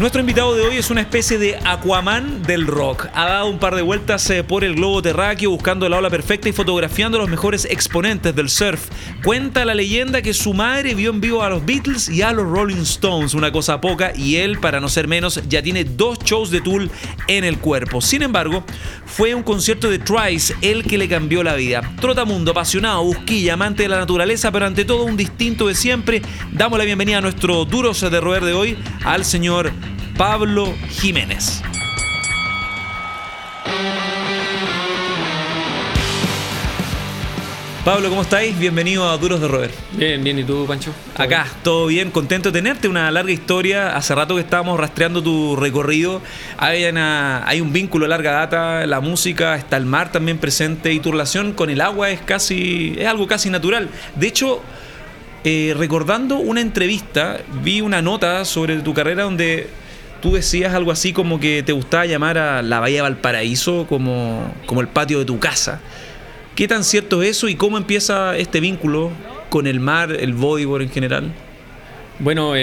Nuestro invitado de hoy es una especie de Aquaman del rock. Ha dado un par de vueltas eh, por el globo terráqueo buscando la ola perfecta y fotografiando los mejores exponentes del surf. Cuenta la leyenda que su madre vio en vivo a los Beatles y a los Rolling Stones, una cosa poca, y él, para no ser menos, ya tiene dos shows de Tool en el cuerpo. Sin embargo, fue un concierto de Trice el que le cambió la vida. Trotamundo, apasionado, busquilla, amante de la naturaleza, pero ante todo un distinto de siempre. Damos la bienvenida a nuestro duro de roer de hoy, al señor Pablo Jiménez. Pablo, ¿cómo estáis? Bienvenido a Duros de Roer. Bien, bien, ¿y tú, Pancho? Acá, todo bien, contento de tenerte, una larga historia. Hace rato que estábamos rastreando tu recorrido. Hay, hay un vínculo larga data, la música, está el mar también presente y tu relación con el agua es casi, es algo casi natural. De hecho, eh, recordando una entrevista, vi una nota sobre tu carrera donde tú decías algo así como que te gustaba llamar a la Bahía Valparaíso como, como el patio de tu casa. ¿Qué tan cierto es eso y cómo empieza este vínculo con el mar, el bodyboard en general? Bueno,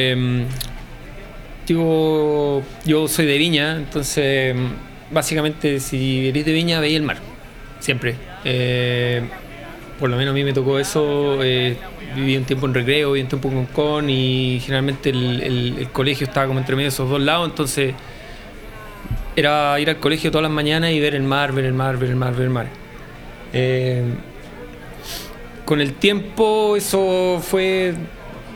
yo, yo soy de Viña, entonces em, básicamente si eres de Viña veis el mar, siempre. Eh, por lo menos a mí me tocó eso. Eh, viví un tiempo en recreo, viví un tiempo en Con y generalmente el, colegio estaba como entre medio de esos dos lados, entonces era ir al colegio todas las mañanas y ver el mar, ver el mar, ver el mar, ver el mar. Eh, con el tiempo eso fue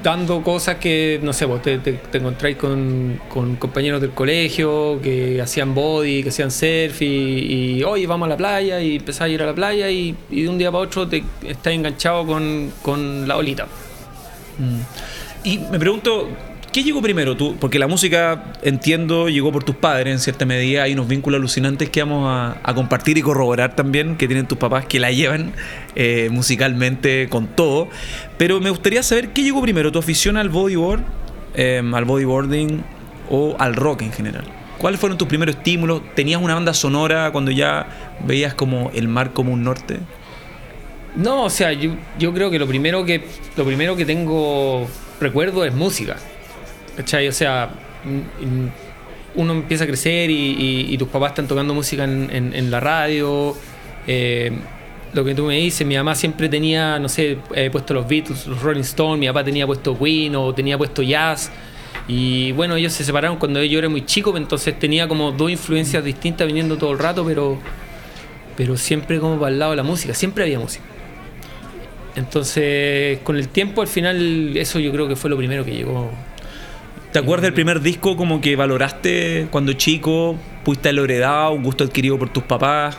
dando cosas que, no sé, vos te, te, encontráis con, compañeros del colegio que hacían body, que hacían surf y, y oye, vamos a la playa y empezás a ir a la playa y, de un día para otro te estás enganchado con, la olita. Mm. Y me pregunto, ¿Qué llegó primero tú? Porque la música, entiendo, llegó por tus padres en cierta medida. Hay unos vínculos alucinantes que vamos a, compartir y corroborar también, que tienen tus papás, que la llevan eh, musicalmente con todo. Pero me gustaría saber qué llegó primero, tu afición al bodyboard, em, al bodyboarding o al rock en general. ¿Cuáles fueron tus primeros estímulos? ¿Tenías una banda sonora cuando ya veías como el mar como un norte? No, o sea, yo, yo creo que lo primero que lo primero que tengo recuerdo es música. ¿Cachai? O sea, uno empieza a crecer y, tus papás están tocando música en, la radio. Eh, lo que tú me dices, mi mamá siempre tenía, no sé, eh, puesto los Beatles, los Rolling Stones, mi papá tenía puesto Queen o tenía puesto jazz. Y bueno, ellos se separaron cuando yo era muy chico, entonces tenía como dos influencias distintas viniendo todo el rato, pero, pero siempre como para el lado de la música, siempre había música. Entonces, con el tiempo, al final, eso yo creo que fue lo primero que llegó ¿Te acuerdas del primer disco como que valoraste cuando chico? ¿Pudiste haberlo heredado? ¿Un gusto adquirido por tus papás?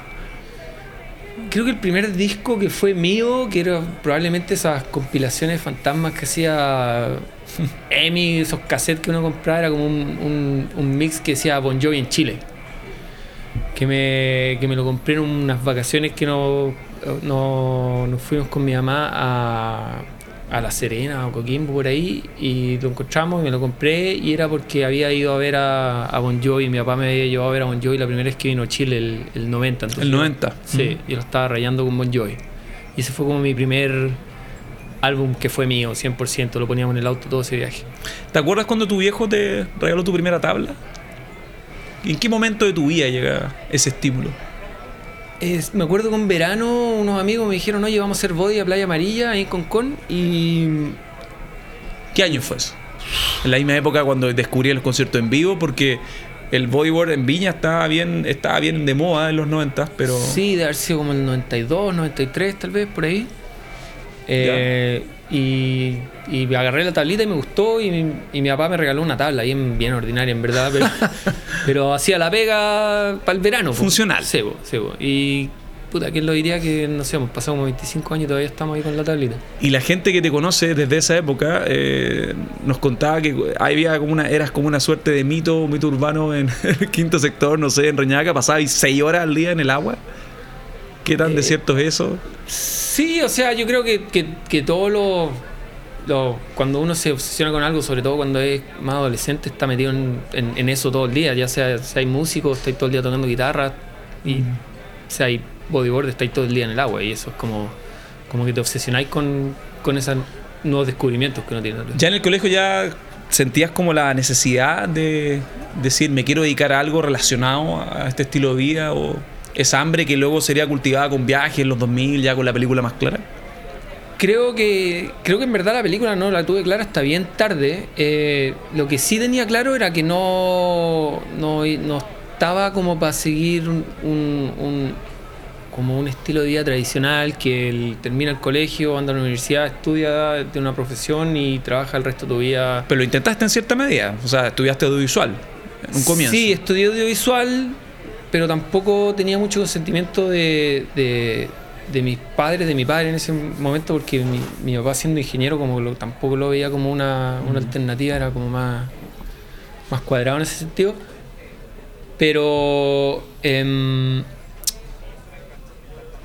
Creo que el primer disco que fue mío, que era probablemente esas compilaciones fantasmas que hacía Emi, esos cassettes que uno compraba, era como un, mix que decía Bon Jovi en Chile. Que me, que me lo compré en unas vacaciones que no, no, nos fuimos con mi mamá a, a La Serena o Coquimbo por ahí y lo encontramos y me lo compré y era porque había ido a ver a, a Bon Jovi, mi papá me había llevado a ver a Bon Jovi la primera vez que vino a Chile, el, el 90. ¿El 90? Sí, y lo estaba rayando con Bon Jovi. Y ese fue como mi primer álbum que fue mío, 100%, lo poníamos en el auto todo ese viaje. ¿Te acuerdas cuando tu viejo te regaló tu primera tabla? ¿En qué momento de tu vida llega ese estímulo? Me acuerdo que en verano unos amigos me dijeron, oye, vamos a hacer body a Playa Amarilla, ahí en Concón, y... ¿Qué año fue eso? En la misma época cuando descubrí los conciertos en vivo, porque el bodyboard en Viña estaba bien, estaba bien de moda en los 90, pero... Sí, de haber sido como el 92, 93 tal vez, por ahí. Eh, y, y, agarré la tablita y me gustó y mi, papá me regaló una tabla bien, bien ordinaria en verdad, pero, hacía la pega para el verano. Funcional. Sebo, sebo. Y puta, ¿quién lo diría que, no sé, hemos pasado como 25 años y todavía estamos ahí con la tablita? Y la gente que te conoce desde esa época eh, nos contaba que había como una, eras como una suerte de mito, mito urbano en el quinto sector, no sé, en Reñaca, pasabais 6 horas al día en el agua. ¿Qué tan de eh, cierto es eso? Sí, o sea, yo creo que, que, todos los, lo- cuando uno se obsesiona con algo, sobre todo cuando es más adolescente, está metido en, en- en eso todo el día. Ya sea, si hay músicos, estáis todo el día tocando guitarra y si hay bodyboard, estáis todo el día en el agua. Y eso es como, como que te obsesionáis con, con esos nuevos descubrimientos que uno tiene. Ya en el colegio ya sentías como la necesidad de decir, me quiero dedicar a algo relacionado a este estilo de vida o esa hambre que luego sería cultivada con viajes en los 2000, ya con la película más clara. Creo que, creo que en verdad la película no la tuve clara hasta bien tarde. Eh, lo que sí tenía claro era que no, no, no estaba como para seguir un, un- un- como un estilo de vida tradicional, que el- termina el colegio, anda a la universidad, estudia de una profesión y trabaja el resto de tu vida. Pero lo intentaste en cierta medida, o sea, estudiaste audiovisual en un comienzo. Sí, estudié audiovisual, pero tampoco tenía mucho consentimiento de, de, de mis padres, de mi padre en ese momento, porque mi, mi papá siendo ingeniero como lo- tampoco lo veía como una, una alternativa, era como más, más cuadrado en ese sentido. Pero em,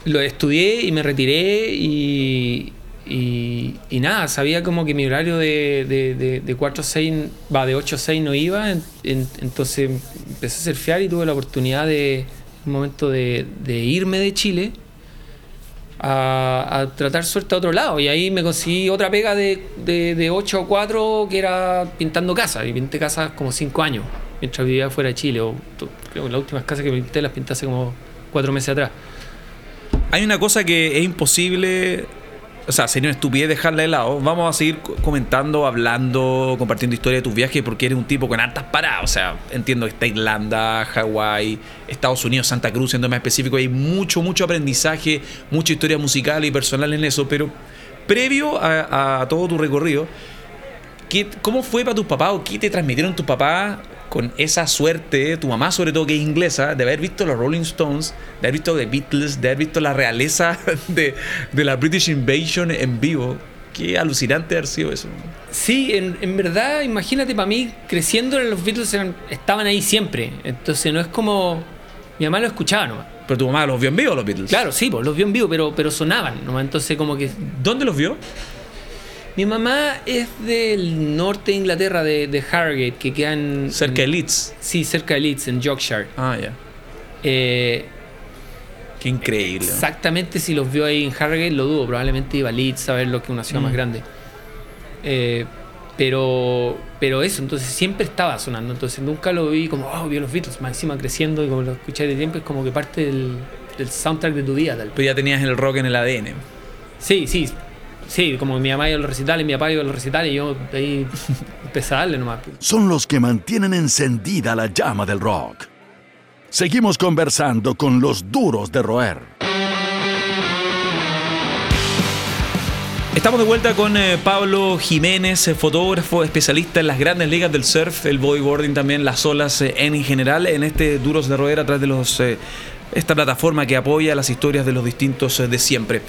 lo estudié y me retiré y, y, nada, sabía como que mi horario de, de, de, de 4 a 6, va, de 8 a 6 no iba, en- en- entonces empecé a surfear y tuve la oportunidad de, un momento de, irme de Chile a, tratar suerte a otro lado. Y ahí me conseguí otra pega de, de, de 8 a 4 que era pintando casas. Y pinté casas como 5 años mientras vivía fuera de Chile. O creo que las últimas casas que pinté las pinté hace como 4 meses atrás. Hay una cosa que es imposible, o sea, sería una estupidez dejarla de lado. Vamos a seguir co- comentando, hablando, compartiendo historia de tus viajes porque eres un tipo con hartas paradas. O sea, entiendo que está Irlanda, Hawái, Estados Unidos, Santa Cruz, siendo más específico. Hay mucho, mucho aprendizaje, mucha historia musical y personal en eso. Pero previo a, a todo tu recorrido, ¿qué- ¿cómo fue para tus papás o qué te transmitieron tus papás con esa suerte, tu mamá sobre todo que es inglesa, de haber visto los Rolling Stones, de haber visto The Beatles, de haber visto la realeza de, de la British Invasion en vivo? Qué alucinante haber sido eso. Sí, en, en verdad, imagínate, para mí, creciendo los Beatles eran- estaban ahí siempre. Entonces no es como. Mi mamá lo escuchaba nomás. Pero tu mamá los vio en vivo los Beatles. Claro, sí, pues los vio en vivo, pero, pero sonaban nomás. Entonces, como que. ¿Dónde los vio? Mi mamá es del norte de Inglaterra, de, de Harrogate, que queda en. Cerca de en- Leeds. Sí, cerca de Leeds, en Yorkshire. Ah, ya. Eh, Qué increíble. Exactamente si los vio ahí en Harrogate, lo dudo. Probablemente iba a Leeds a ver lo que es una ciudad Mm. más grande. Eh, pero, pero eso, entonces siempre estaba sonando. Entonces nunca lo vi como, oh, vi a los Beatles, más encima creciendo y como lo escucháis de tiempo, es como que parte del, del soundtrack de tu vida, tal. Pero ya tenías el rock en el ADN. Sí, sí. Sí, como mi mamá iba a los recitales, mi papá iba a los recitales y yo ahí empecé a darle nomás. Son los que mantienen encendida la llama del rock. Seguimos conversando con los duros de roer. Estamos de vuelta con eh, Pablo Jiménez, eh, fotógrafo, especialista en las grandes ligas del surf, el bodyboarding también, las olas eh, en general, en este Duros de Roer a través de los eh, esta plataforma que apoya las historias de los distintos eh, de siempre.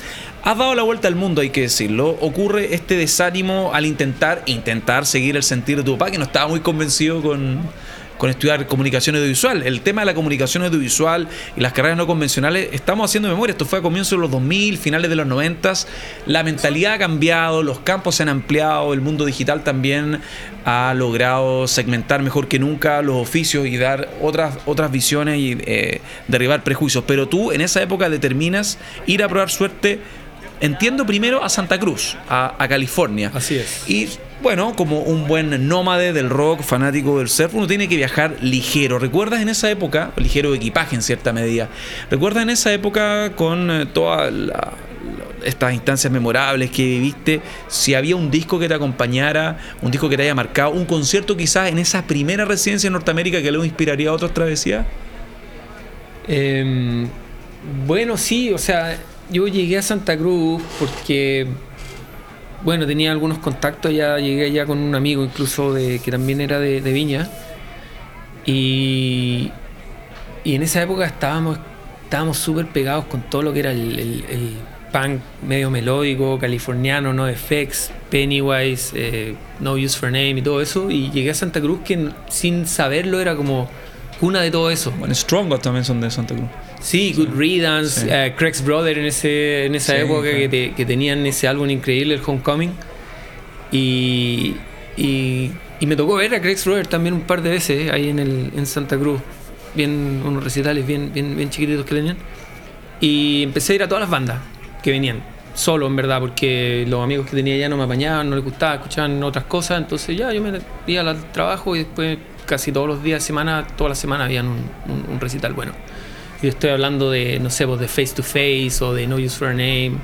Has dado la vuelta al mundo, hay que decirlo. Ocurre este desánimo al intentar intentar seguir el sentir de tu papá, que no estaba muy convencido con, con estudiar comunicación audiovisual. El tema de la comunicación audiovisual y las carreras no convencionales, estamos haciendo memoria. Esto fue a comienzos de los 2000, finales de los 90. La mentalidad ha cambiado, los campos se han ampliado, el mundo digital también ha logrado segmentar mejor que nunca los oficios y dar otras, otras visiones y eh, derribar prejuicios. Pero tú en esa época determinas ir a probar suerte. Entiendo primero a Santa Cruz, a, a California. Así es. Y bueno, como un buen nómade del rock, fanático del surf, uno tiene que viajar ligero. ¿Recuerdas en esa época, ligero de equipaje en cierta medida, recuerdas en esa época con eh, todas estas instancias memorables que viviste, si había un disco que te acompañara, un disco que te haya marcado, un concierto quizás en esa primera residencia en Norteamérica que luego inspiraría a otras travesías? Eh, bueno, sí, o sea, yo llegué a Santa Cruz porque, bueno, tenía algunos contactos, ya llegué allá con un amigo incluso de, que también era de, de Viña. Y, y en esa época estábamos estábamos súper pegados con todo lo que era el, el- punk medio melódico, californiano, No Effects, Pennywise, eh, No Use for Name y todo eso. Y llegué a Santa Cruz que sin saberlo era como cuna de todo eso. Bueno, Strongest también son de Santa Cruz. Sí, Good Riddance, Sí. eh, Craig's Brother en, ese, en esa Sí, época claro. que, te- que tenían ese álbum increíble, el Homecoming. Y, y, y me tocó ver a Craig Rover también un par de veces ahí en, el, en Santa Cruz. Bien, unos recitales bien, bien, bien chiquititos que tenían. Y empecé a ir a todas las bandas que venían. Solo, en verdad, porque los amigos que tenía ya no me apañaban, no les gustaba, escuchaban otras cosas. Entonces ya yo me iba al trabajo y después casi todos los días de semana, toda la semana habían un, un- un recital bueno. Y estoy hablando de, no sé, pues, de Face to Face o de No Use for a Name.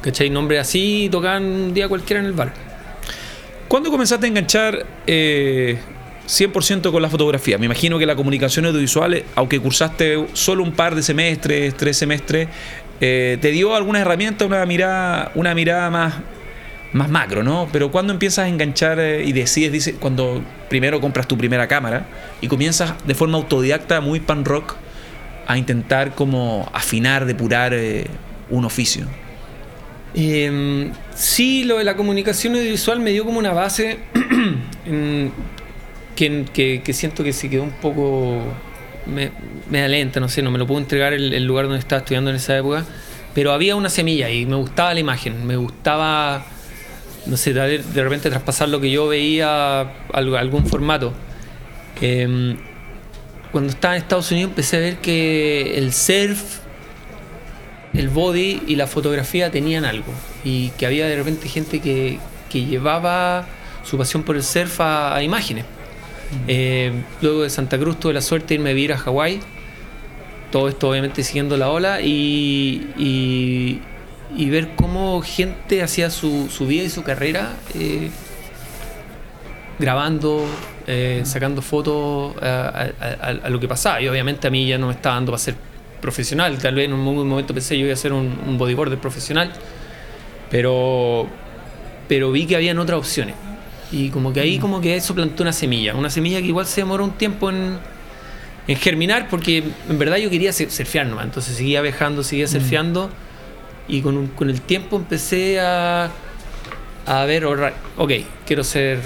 ¿Cachai? Nombre así tocaban un día cualquiera en el bar. ¿Cuándo comenzaste a enganchar eh, 100% con la fotografía? Me imagino que la comunicación audiovisual, eh, aunque cursaste solo un par de semestres, tres semestres, eh, te dio algunas herramientas, una mirada, una mirada más, más macro, ¿no? Pero ¿cuándo empiezas a enganchar eh, y decides, dice, cuando primero compras tu primera cámara y comienzas de forma autodidacta, muy pan rock, a intentar como afinar, depurar eh, un oficio? Eh, sí, lo de la comunicación audiovisual me dio como una base que, que- siento que se quedó un poco me, me da lenta, no sé, no me lo puedo entregar el, el lugar donde estaba estudiando en esa época, pero había una semilla y me gustaba la imagen, me gustaba, no sé, de, repente traspasar lo que yo veía algún formato. Eh, cuando estaba en Estados Unidos empecé a ver que el surf el body y la fotografía tenían algo. Y que había de repente gente que, que llevaba su pasión por el surf a, a imágenes. Eh, luego de Santa Cruz tuve la suerte de irme a vivir a Hawái, todo esto obviamente siguiendo la ola y, y- y ver cómo gente hacía su, su vida y su carrera eh, grabando, eh, sacando fotos a, a- a- a lo que pasaba. Y obviamente a mí ya no me estaba dando para ser profesional. Tal vez en un mo- momento pensé yo iba a ser un, un bodyboarder profesional, pero, pero vi que habían otras opciones. Y como que ahí como que eso plantó una semilla, una semilla que igual se demoró un tiempo en, en germinar porque en verdad yo quería sur- surfear nomás, entonces seguía viajando, seguía surfeando y con, un- con el tiempo empecé a, a ver, ok, quiero hacer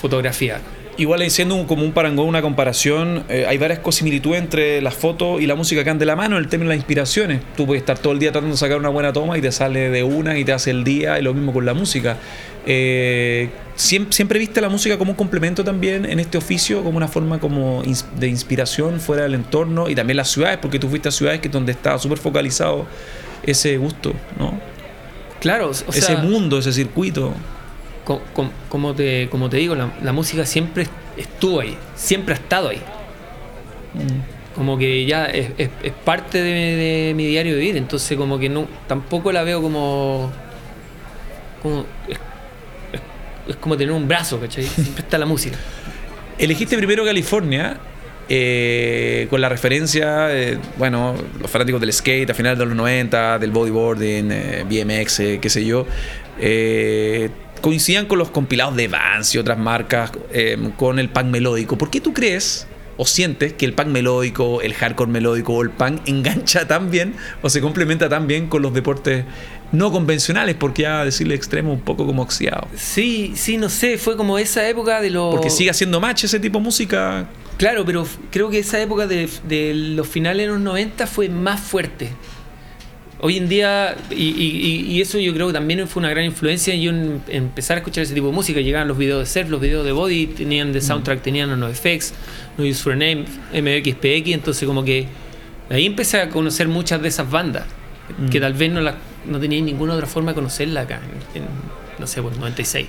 fotografía. Igual siendo un- como un parangón, una comparación, eh, hay varias similitudes entre las fotos y la música que han de la mano en el término de las inspiraciones. Tú puedes estar todo el día tratando de sacar una buena toma y te sale de una y te hace el día, y lo mismo con la música. Eh, ¿siempre, ¿Siempre viste la música como un complemento también en este oficio, como una forma como de inspiración fuera del entorno y también las ciudades, porque tú fuiste a ciudades que donde estaba súper focalizado ese gusto, ¿no? Claro, o sea, ese mundo, ese circuito. Co- com- como, te, como te digo, la, la música siempre estuvo ahí, siempre ha estado ahí. Como que ya es, es- es parte de, de mi diario vivir, entonces como que no tampoco la veo como... como es, como tener un brazo, ¿cachai? Siempre está la música. Elegiste primero California eh, con la referencia, eh, bueno, los fanáticos del skate a finales de los 90, del bodyboarding, eh, BMX, eh, qué sé yo, coincidían con los compilados de Vans y otras marcas eh, con el punk melódico. ¿Por qué tú crees o sientes que el punk melódico, el hardcore melódico o el punk engancha tan bien o se complementa tan bien con los deportes no convencionales? Porque ya decirle extremo un poco como oxidado. Sí, sí, no sé, fue como esa época de los... Porque sigue haciendo match ese tipo de música Claro, pero creo que esa época de, de los finales de los 90 fue más fuerte. Hoy en día, y, y- eso yo creo que también fue una gran influencia en yo en- empezar a escuchar ese tipo de música. Llegaban los videos de surf, los videos de body, tenían de soundtrack, tenían No Use for a Name, MXPX, entonces como que ahí empecé a conocer muchas de esas bandas, que tal vez no, las no tenía ninguna otra forma de conocerla acá, en, en, no sé, pues 96.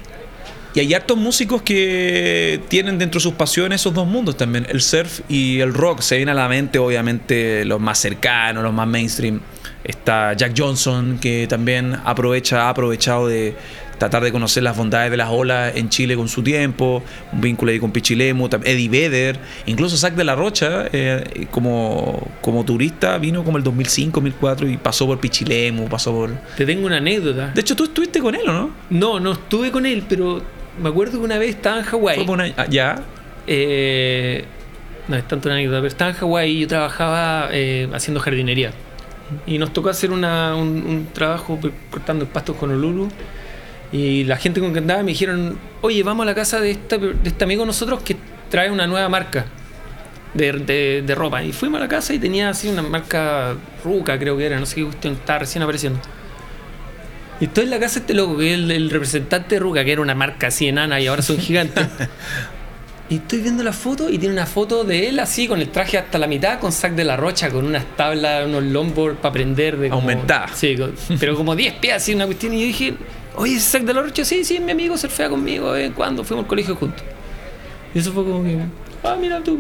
Y hay hartos músicos que tienen dentro de sus pasiones esos dos mundos también, el surf y el rock. Se vienen a la mente, obviamente, los más cercanos, los más mainstream. Está Jack Johnson, que también aprovecha, ha aprovechado de tratar de conocer las bondades de las olas en Chile con su tiempo, un vínculo ahí con Pichilemu, Eddie Vedder, incluso Zack de la Rocha, eh, como, como turista, vino como el 2005, 2004 y pasó por Pichilemu, pasó por... Te tengo una anécdota. De hecho, tú estuviste con él, ¿o no? No, no estuve con él, pero me acuerdo que una vez estaba en Hawái. Fue por una- ah, ya. Eh, no es tanto una anécdota, pero estaba en Hawái y yo trabajaba eh, haciendo jardinería. Y nos tocó hacer un, un trabajo p- cortando el pasto con Honolulu. Y la gente con que andaba me dijeron, oye, vamos a la casa de, esta- de este amigo nosotros que trae una nueva marca de, de- de ropa. Y fuimos a la casa y tenía así una marca Ruca, creo que era, no sé qué cuestión, estaba recién apareciendo. Y estoy en la casa de este loco, que es el, el representante de Ruca, que era una marca así enana y ahora son gigantes. y estoy viendo la foto y tiene una foto de él así, con el traje hasta la mitad, con sac de la rocha, con unas tablas, unos longboard para aprender de Aumentada. Sí, con- pero como 10 pies así, una cuestión. Y yo dije, oye, ese sac de la rocha, sí, sí, mi amigo surfea conmigo, en cuando fuimos al colegio juntos. Y eso fue como que, ah, mira tú.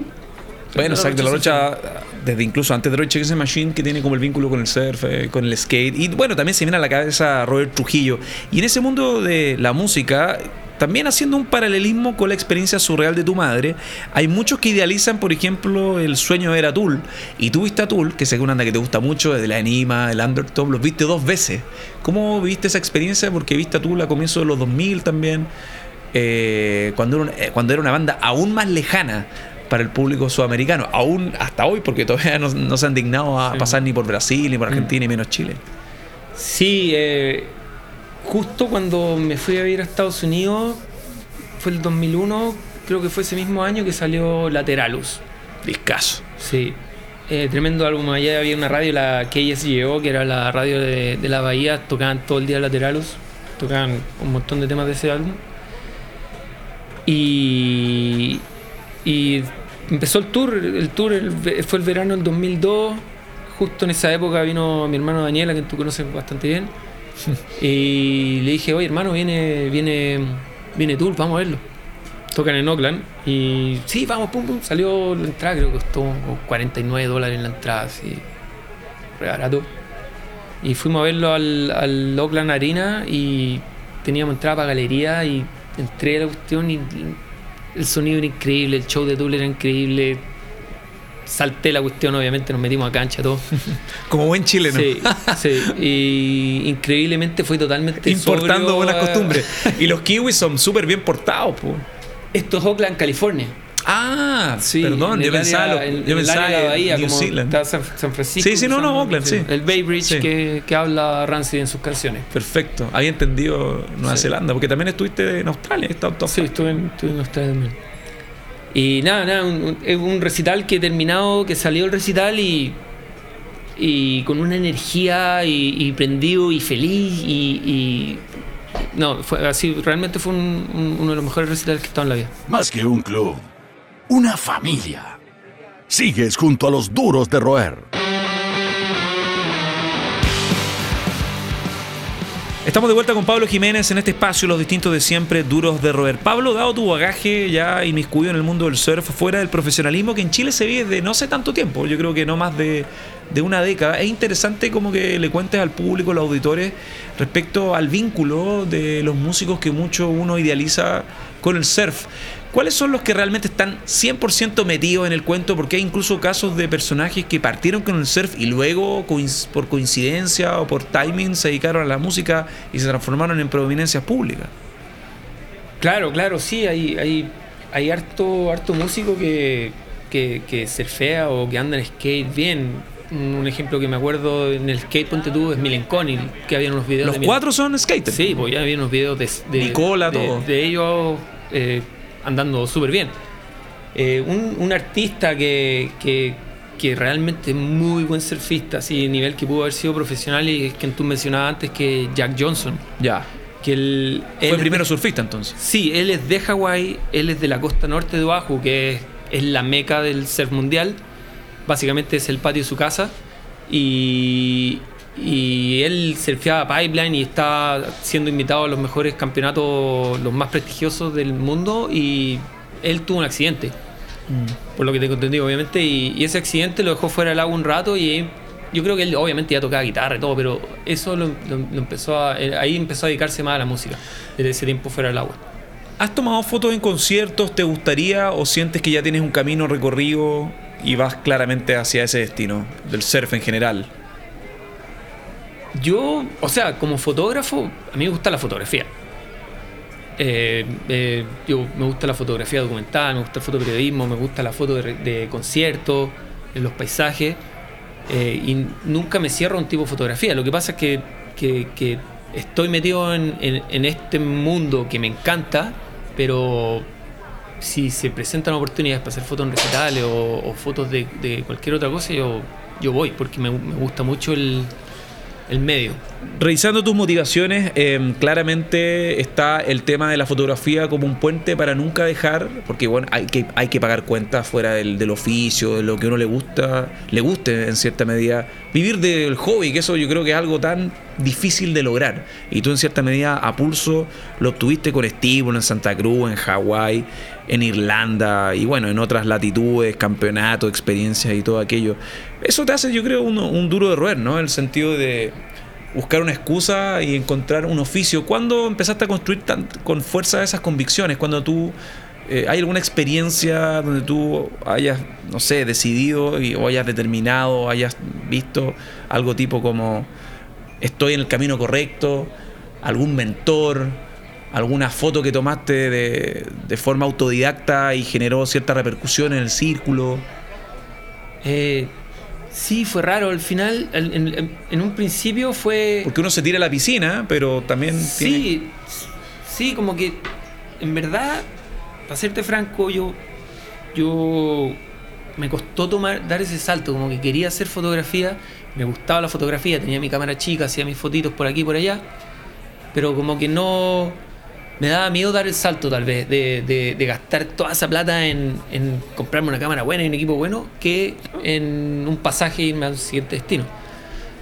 Bueno, Zack de la. Rocha, desde incluso antes de Against the Machine, que tiene como el vínculo con el surf, eh, con el skate. Y bueno, también se viene a la cabeza Robert Trujillo. Y en ese mundo de la música, también haciendo un paralelismo con la experiencia surreal de tu madre, hay muchos que idealizan, por ejemplo, el sueño de ver a Tool. Y tú viste a Tool, que es una banda que te gusta mucho, desde la Anima, el Undertop, los viste dos veces. ¿Cómo viste esa experiencia? Porque viste a Tool a comienzos de los 2000 también. eh, cuando, era una, eh, cuando era una banda aún más lejana para el público sudamericano, aún hasta hoy, porque todavía no, no se han dignado a Sí. pasar ni por Brasil, ni por Argentina, ni menos Chile. Sí, eh, justo cuando me fui a vivir a Estados Unidos, fue el 2001, creo que fue ese mismo año que salió Lateralus. Discaso. Sí, eh, tremendo álbum. Allá había una radio, la KSGO, que era la radio de, de la Bahía, tocaban todo el día Lateralus, tocaban un montón de temas de ese álbum. Y, y empezó el tour, el tour el fue el verano del 2002, justo en esa época vino mi hermano Daniel, a quien tú conoces bastante bien, y le dije, oye hermano, viene, viene, viene tour, vamos a verlo. Tocan en Oakland y sí, vamos, pum, pum, salió la entrada, creo que costó como 49 dólares la entrada, así, re barato. Y fuimos a verlo al, al Oakland Arena y teníamos entrada para galería y entré a la cuestión y el sonido era increíble, el show de Tool era increíble. Salté la cuestión, obviamente, nos metimos a cancha todo. Como buen chileno. Sí, sí. Y increíblemente fue totalmente Importando sobrio buenas costumbres. Y los kiwis son súper bien portados, po. Esto es Oakland, California. Ah, Sí, perdón, yo pensaba, en- yo en la bahía, New como Zealand. está San, San Francisco. Sí, sí, no, no, Oakland, sí. El Bay Bridge Sí. que, que habla Rancid en sus canciones. Perfecto. Había entendido Nueva Sí. Zelanda, porque también estuviste en Australia. todo- Sí, estuve en, estuve en Australia también. Y nada, nada, un, un- recital que he terminado, que salió el recital y, y con una energía y, prendido y feliz y, no, fue así, realmente fue un- un- uno de los mejores recitales que he estado en la vida. Más que un club, una familia. Sigues junto a los duros de roer. Estamos de vuelta con Pablo Jiménez en este espacio, los distintos de siempre, duros de roer. Pablo, dado tu bagaje ya inmiscuido en el mundo del surf, fuera del profesionalismo que en Chile se vive de no sé tanto tiempo, yo creo que no más de, de una década, es interesante como que le cuentes al público, a los auditores, respecto al vínculo de los músicos que mucho uno idealiza con el surf. ¿Cuáles son los que realmente están 100% metidos en el cuento? Porque hay incluso casos de personajes que partieron con el surf y luego, por coincidencia o por timing, se dedicaron a la música y se transformaron en prominencias públicas. Claro, claro, sí, hay, hay, hay harto, harto músico que, que, que surfea o que anda en skate bien. Un ejemplo que me acuerdo en el skate Ponte tú es Milenconi, que había unos videos Los de Milen- cuatro son skaters. Sí, pues ya había unos videos de, de, Nicola, de- todo. de ellos eh, andando súper bien. Eh, un, un artista que, que, que realmente es muy buen surfista, así nivel que pudo haber sido profesional y es quien tú mencionabas antes, que Jack Johnson. Ya. Que él, Fue él el primero surfista entonces. sí, él es de Hawái, él es de la costa norte de Oahu, que es, es la meca del surf mundial. Básicamente es el patio de su casa. Y, y él surfeaba pipeline y estaba siendo invitado a los mejores campeonatos, los más prestigiosos del mundo. Y él tuvo un accidente, por lo que tengo entendido, obviamente. Y, y ese accidente lo dejó fuera del agua un rato. Y yo creo que él, obviamente, ya tocaba guitarra y todo, pero eso lo, lo- lo empezó a, eh, ahí empezó a dedicarse más a la música, desde ese tiempo fuera del agua. ¿Has tomado fotos en conciertos? ¿Te gustaría o sientes que ya tienes un camino recorrido y vas claramente hacia ese destino del surf en general? Yo, o sea, como fotógrafo, a mí me gusta la fotografía. Eh, eh, yo me gusta la fotografía documental, me gusta el fotoperiodismo, me gusta la foto de, de conciertos, los paisajes. eh, y nunca me cierro un tipo de fotografía. Lo que pasa es que, estoy metido en, en- en este mundo que me encanta, pero si se presentan oportunidades para hacer fotos en recitales o, o fotos de, de cualquier otra cosa, yo, yo voy, porque me, me gusta mucho el, el medio. Revisando tus motivaciones, eh, claramente está el tema de la fotografía como un puente para nunca dejar, porque bueno, hay que, hay que pagar cuentas fuera del, del oficio, de lo que uno le gusta, le guste en cierta medida, vivir del hobby, que eso yo creo que es algo tan difícil de lograr. Y tú en cierta medida a pulso lo obtuviste con estímulo en Santa Cruz, en Hawái, en Irlanda y bueno, en otras latitudes, campeonatos, experiencias y todo aquello. Eso te hace, yo creo, un, duro de roer, ¿no? El sentido de buscar una excusa y encontrar un oficio. ¿Cuándo empezaste a construir tan, con fuerza esas convicciones? Cuando tú eh, hay alguna experiencia donde tú hayas, no sé, decidido y, o hayas determinado, hayas visto algo tipo como estoy en el camino correcto, algún mentor, alguna foto que tomaste de, de forma autodidacta y generó cierta repercusión en el círculo. Eh, sí, fue raro. Al final, en, un principio fue. Porque uno se tira a la piscina, pero también tiene- Sí, sí, como que en verdad, para serte franco, yo, yo me costó tomar, dar ese salto, como que quería hacer fotografía, me gustaba la fotografía, tenía mi cámara chica, hacía mis fotitos por aquí y por allá, pero como que no me daba miedo dar el salto tal vez, de, de- gastar toda esa plata en, en comprarme una cámara buena y un equipo bueno, que en un pasaje irme al siguiente destino.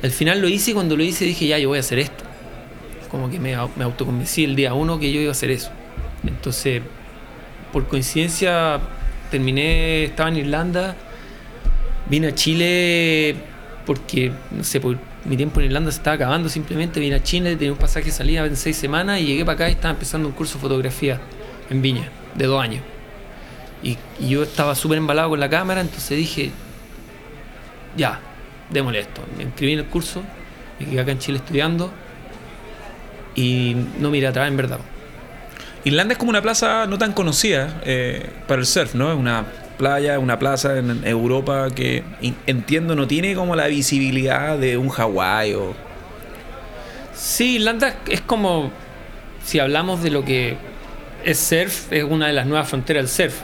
Al final lo hice y cuando lo hice dije, ya, yo voy a hacer esto como que me, me autoconvencí el día uno que yo iba a hacer eso. Entonces, por coincidencia, terminé, estaba en Irlanda, vine a Chile porque, no sé, por mi tiempo en Irlanda se estaba acabando simplemente, vine a Chile, tenía un pasaje de salida en seis semanas y llegué para acá y estaba empezando un curso de fotografía en Viña, de dos años. Y, yo estaba súper embalado con la cámara, entonces dije, ya, démosle esto. Me inscribí en el curso, me quedé acá en Chile estudiando y no miré atrás en verdad. Irlanda es como una plaza no tan conocida eh, para el surf, ¿no? Es una playa, una plaza en Europa que entiendo no tiene como la visibilidad de un Hawái o... Sí, Irlanda es como, si hablamos de lo que es surf, es una de las nuevas fronteras del surf.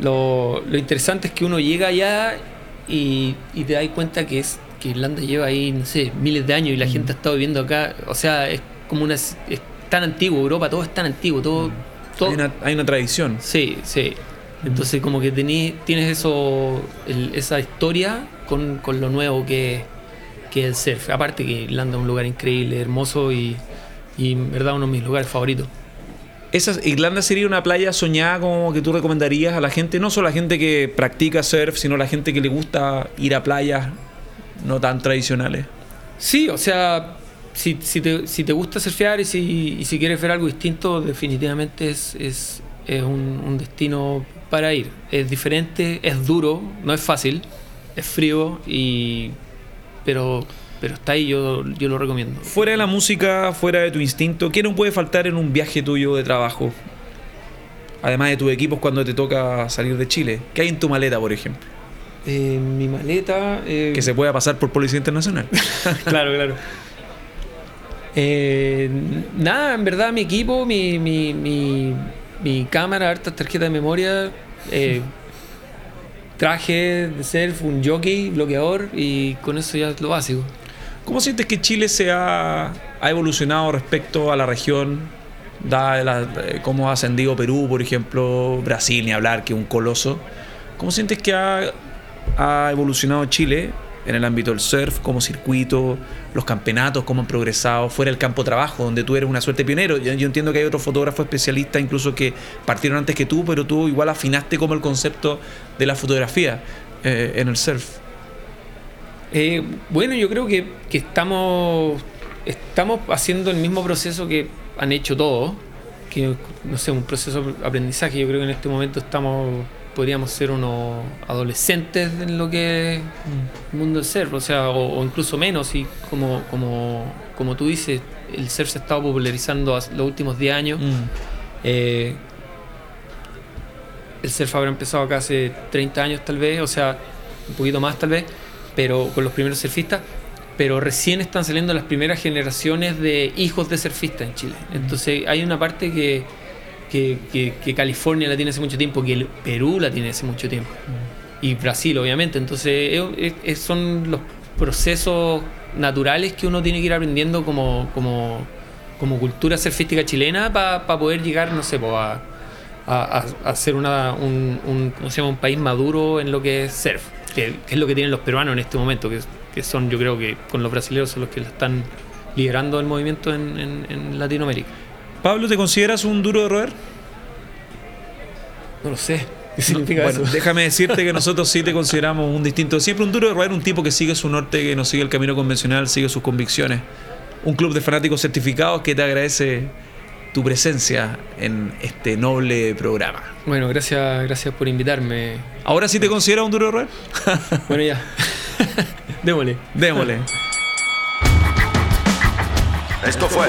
Lo, lo interesante es que uno llega allá y, y te das cuenta que es que Irlanda lleva ahí, no sé, miles de años y la gente ha estado viviendo acá. O sea, es como una... es tan antiguo, Europa, todo es tan antiguo, todo... todo Hay una, hay una tradición. Sí, sí. Entonces como que tení- tienes eso, el- esa historia con, con lo nuevo que, que es el surf. Aparte que Irlanda es un lugar increíble, hermoso y, y en verdad uno de mis lugares favoritos. Esa, Irlanda sería una playa soñada como que tú recomendarías a la gente, no solo a la gente que practica surf, sino a la gente que le gusta ir a playas no tan tradicionales. Sí, o sea, si, si, te, si te gusta surfear y si, y si quieres ver algo distinto, definitivamente es, es, es un, un destino para ir. Es diferente, es duro, no es fácil, es frío, y pero, pero está ahí, yo, yo lo recomiendo. Fuera de la música, fuera de tu instinto, ¿qué no puede faltar en un viaje tuyo de trabajo? Además de tus equipos cuando te toca salir de Chile. ¿Qué hay en tu maleta, por ejemplo? Eh, mi maleta... eh, Que se pueda pasar por Policía Internacional. claro, claro. Eh, nada, en verdad mi equipo, mi, mi, mi, mi cámara, hartas tarjetas de memoria, eh, traje de surf, un jockey, bloqueador y con eso ya es lo básico. ¿Cómo sientes que Chile se ha, ha evolucionado respecto a la región? Da la- eh, cómo ha ascendido Perú, por ejemplo, Brasil, ni hablar, que un coloso. ¿Cómo sientes que ha, ha evolucionado Chile en el ámbito del surf, como circuito, los campeonatos, cómo han progresado, fuera del campo de trabajo, donde tú eres una suerte pionero? Yo, entiendo que hay otros fotógrafos especialistas, incluso que partieron antes que tú, pero tú igual afinaste como el concepto de la fotografía eh, en el surf. Eh, bueno, yo creo que, que estamos, estamos haciendo el mismo proceso que han hecho todos, que no sé, un proceso de aprendizaje. Yo creo que en este momento estamos, podríamos ser unos adolescentes en lo que es el mundo del surf, o sea, o, o incluso menos, y como, como, como tú dices, el surf se ha estado popularizando hace- los últimos 10 años. Mm. Eh, el surf habrá empezado acá hace 30 años tal vez, o sea, un poquito más tal vez, pero con los primeros surfistas, pero recién están saliendo las primeras generaciones de hijos de surfistas en Chile. Entonces hay una parte que, que, que- que California la tiene hace mucho tiempo, que el Perú la tiene hace mucho tiempo, y Brasil obviamente. Entonces es- es- son los procesos naturales que uno tiene que ir aprendiendo como, como, como cultura surfística chilena para poder llegar, no sé, a, a, a, ser una, un, un, ¿cómo se llama? un país maduro en lo que es surf, que, es lo que tienen los peruanos en este momento, que, que, son, yo creo que con los brasileños son los que están liderando el movimiento en, en, en Latinoamérica. Pablo, ¿te consideras un duro de roer? No lo sé. ¿Qué significa bueno, eso? déjame decirte que nosotros sí te consideramos un distinto. Siempre un duro de roer, un tipo que sigue su norte, que no sigue el camino convencional, sigue sus convicciones. Un club de fanáticos certificados que te agradece tu presencia en este noble programa. Bueno, gracias, gracias por invitarme. ¿Ahora sí te consideras un duro de roer? bueno, ya. Démosle. Démosle. Esto fue